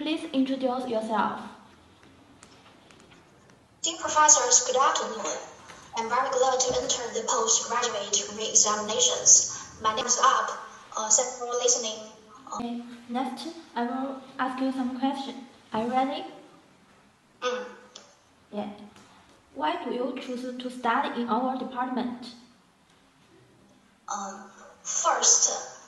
Please introduce yourself. Dear professors, good afternoon. I'm very glad to enter the postgraduate re-examinations. My name is Up. Uh, thanks for listening. Okay, next, I will ask you some questions. Are you ready? Mm. Yeah. Why do you choose to study in our department? Um, first,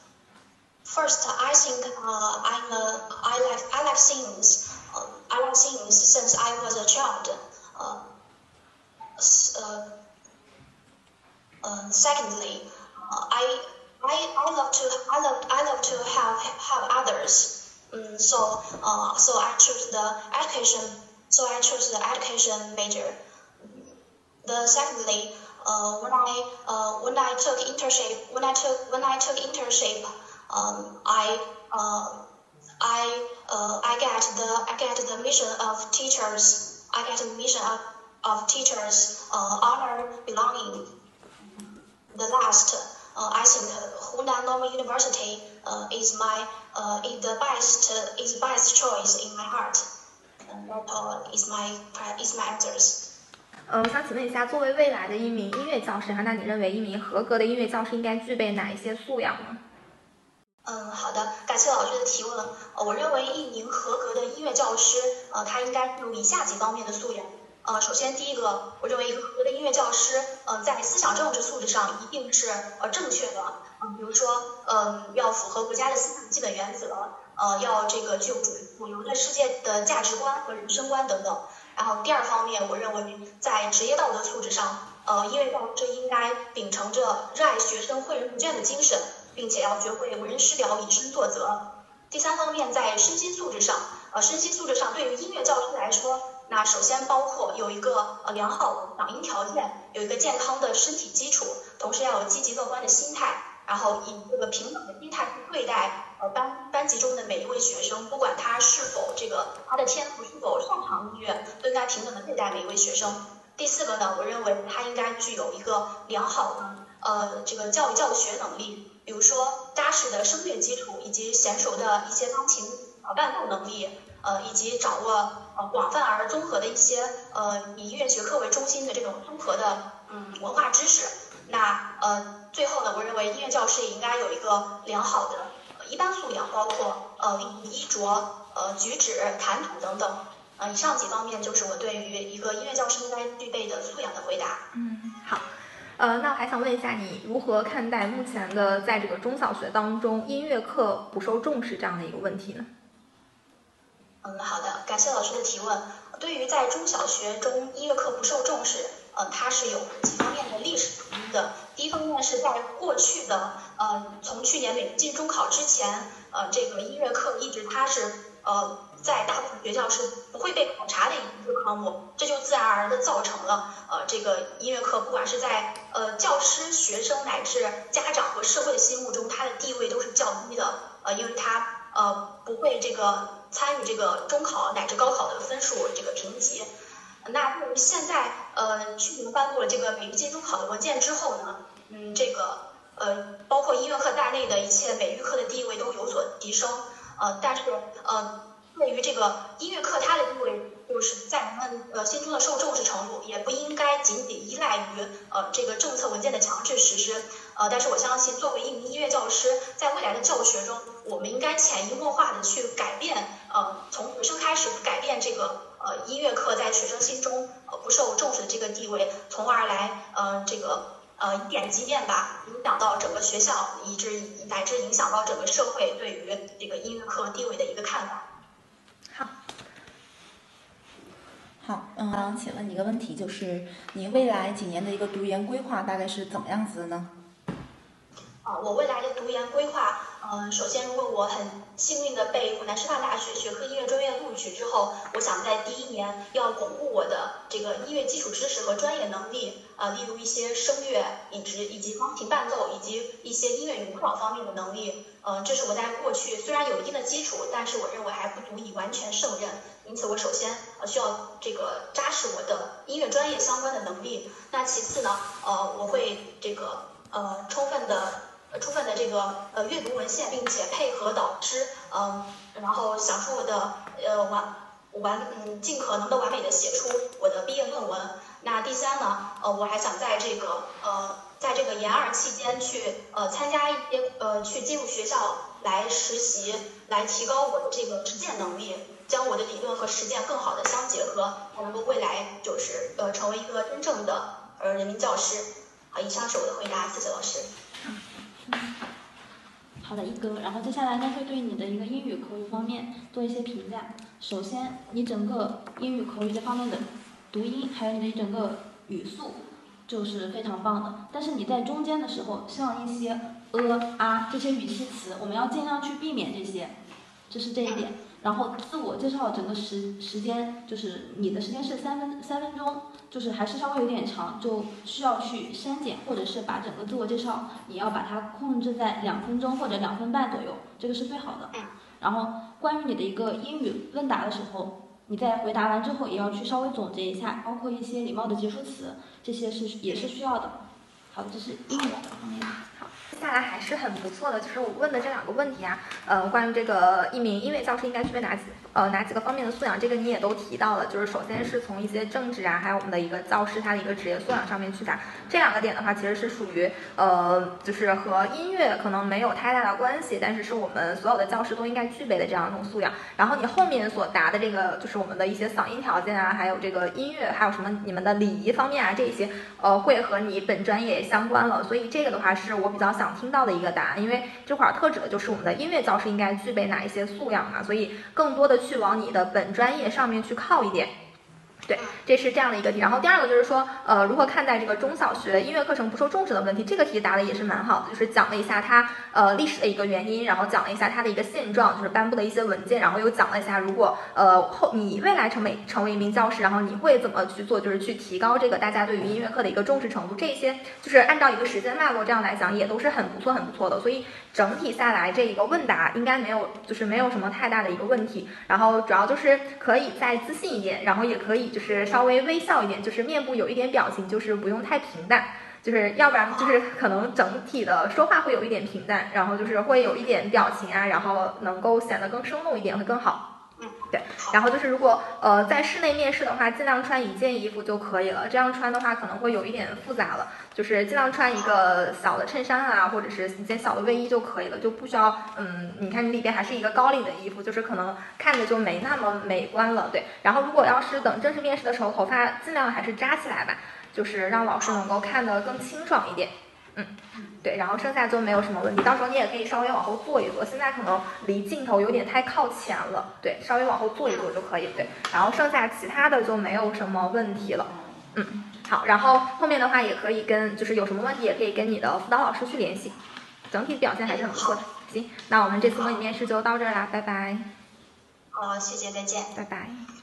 first, I think uh, I'm a, I like I like things. Uh, I like things since I was a child. Uh, uh, uh, secondly, uh, I I I love to I love I love to have have others. Mm, so uh, so I choose the education. So I choose the education major. The secondly, uh, when I uh, when I took internship when I took when I took internship, um, I uh, I uh, I get the I get the mission of teachers. I get the mission of, of teachers uh, honor belonging. The last, uh, I think Hunan Normal University uh, is my uh, is the best is best choice in my heart. And that uh, is my is my answers. 呃，我想请问一下，作为未来的一名音乐教师哈，那你认为一名合格的音乐教师应该具备哪一些素养呢？ 嗯，好的，感谢老师的提问。呃，我认为一名合格的音乐教师，呃，他应该有以下几方面的素养。呃，首先第一个，我认为一个合格的音乐教师，呃，在思想政治素质上一定是呃正确的。嗯、比如说，嗯、要符合国家的思想基本原则，呃，要这个具有主主流的世界的价值观和人生观等等。然后第二方面，我认为在职业道德素质上，呃，音乐教师应该秉承着热爱学生、诲人不倦的精神，并且要学会为人师表、以身作则。第三方面，在身心素质上，呃，身心素质上对于音乐教师来说，那首先包括有一个呃良好的嗓音条件，有一个健康的身体基础，同时要有积极乐观的心态，然后以这个平等的心态去对待呃班班级中的每一位学生，不管他是否这个他的天赋是否擅长音乐，都应该平等的对待每一位学生。第四个呢，我认为他应该具有一个良好的呃这个教育教学能力，比如说扎实的声乐基础，以及娴熟的一些钢琴呃伴奏能力，呃以及掌握呃广泛而综合的一些呃以音乐学科为中心的这种综合的嗯文化知识。那呃最后呢，我认为音乐教师也应该有一个良好的呃一般素养，包括呃衣着、呃举止、谈吐等等。呃，以上几方面就是我对于一个音乐教师应该具备的素养的回答。嗯，呃，那我还想问一下，你如何看待目前的在这个中小学当中音乐课不受重视这样的一个问题呢？嗯，好的，感谢老师的提问。对于在中小学中音乐课不受重视，呃，它是有几方面的历史原因的。第一方面是在过去的呃，从去年美进中考之前，呃，这个音乐课一直它是呃在大部分学校是不会被考察的一个科目，这就自然而然的造成了呃这个音乐课不管是在呃教师、学生乃至家长和社会的心目中，它的地位都是较低的，呃，因为它呃不会这个参与这个中考乃至高考的分数这个评级。那对于现在呃去年颁布了这个美育进中考的文件之后呢，嗯，这个呃包括音乐课在内的一切美育课的地位都有所提升，呃，但是呃对于这个音乐课它的地位就是在人们呃心中的受重视程度，也不应该仅仅依赖于呃这个政策文件的强制实施，呃，但是我相信作为一名音乐教师，在未来的教学中，我们应该潜移默化的去改变呃从学生开始改变这个。呃，音乐课在学生心中呃不受重视的这个地位，从而来呃这个呃以点及面吧，影响到整个学校，以致乃至影响到整个社会对于这个音乐课地位的一个看法。好，好，嗯，请问你一个问题，就是你未来几年的一个读研规划大概是怎么样子的呢？啊，我未来的读研规划，嗯、首先如果我很幸运的被湖南师范大学学科音乐专业录取之后，我想在第一年要巩固我的这个音乐基础知识和专业能力，啊、例如一些声乐，以及以及钢琴伴奏，以及一些音乐与舞蹈方面的能力，呃，这是我在过去虽然有一定的基础，但是我认为还不足以完全胜任，因此我首先呃需要这个扎实我的音乐专业相关的能力，那其次呢，呃，我会这个呃充分的。充分的这个呃阅读文献，并且配合导师，嗯，然后想出我的呃完完嗯尽可能的完美的写出我的毕业论文。那第三呢，呃，我还想在这个呃在这个研二期间去呃参加一些呃去进入学校来实习，来提高我的这个实践能力，将我的理论和实践更好的相结合，能够未来就是呃成为一个真正的呃人民教师。好，以上是我的回答，谢谢老师。好的，一哥，然后接下来呢，会对你的一个英语口语方面做一些评价。首先，你整个英语口语这方面的读音，还有你的整个语速，就是非常棒的。但是你在中间的时候，像一些呃啊这些语气词，我们要尽量去避免这些，这是这一点。然后自我介绍整个时时间，就是你的时间是三分三分钟，就是还是稍微有点长，就需要去删减，或者是把整个自我介绍你要把它控制在两分钟或者两分半左右，这个是最好的。然后关于你的一个英语问答的时候，你在回答完之后也要去稍微总结一下，包括一些礼貌的结束词，这些是也是需要的。好，这是英语方面。下来还是很不错的，就是我问的这两个问题啊，呃，关于这个一名音乐教师应该具备哪几呃哪几个方面的素养，这个你也都提到了，就是首先是从一些政治啊，还有我们的一个教师他的一个职业素养上面去答，这两个点的话，其实是属于呃，就是和音乐可能没有太大的关系，但是是我们所有的教师都应该具备的这样一种素养。然后你后面所答的这个，就是我们的一些嗓音条件啊，还有这个音乐，还有什么你们的礼仪方面啊，这些呃，会和你本专业相关了。所以这个的话是我比较想听到的一个答案，因为这块儿特指的就是我们的音乐教师应该具备哪一些素养嘛，所以更多的去往你的本专业上面去靠一点。对，这是这样的一个题。然后第二个就是说，呃，如何看待这个中小学音乐课程不受重视的问题？这个题答的也是蛮好的，就是讲了一下它呃历史的一个原因，然后讲了一下它的一个现状，就是颁布的一些文件，然后又讲了一下如果呃后你未来成为成为一名教师，然后你会怎么去做，就是去提高这个大家对于音乐课的一个重视程度。这些就是按照一个时间脉络这样来讲，也都是很不错很不错的。所以整体下来这一个问答应该没有就是没有什么太大的一个问题。然后主要就是可以再自信一点，然后也可以就是稍微微笑一点，就是面部有一点表情，就是不用太平淡，就是要不然就是可能整体的说话会有一点平淡，然后就是会有一点表情啊，然后能够显得更生动一点会更好。对。然后就是如果呃在室内面试的话，尽量穿一件衣服就可以了，这样穿的话可能会有一点复杂了，就是尽量穿一个小的衬衫啊，或者是一件小的卫衣就可以了，就不需要嗯，你看你里边还是一个高领的衣服，就是可能看着就没那么美观了。对。然后如果要是等正式面试的时候，头发尽量还是扎起来吧，就是让老师能够看得更清爽一点。嗯，对，然后剩下就没有什么问题，到时候你也可以稍微往后坐一坐，现在可能离镜头有点太靠前了，对，稍微往后坐一坐就可以，对，然后剩下其他的就没有什么问题了，嗯，好，然后后面的话也可以跟，就是有什么问题也可以跟你的辅导老师去联系，整体表现还是很不错的，行，那我们这次模拟面试就到这儿啦，拜拜，好，谢谢，再见，拜拜。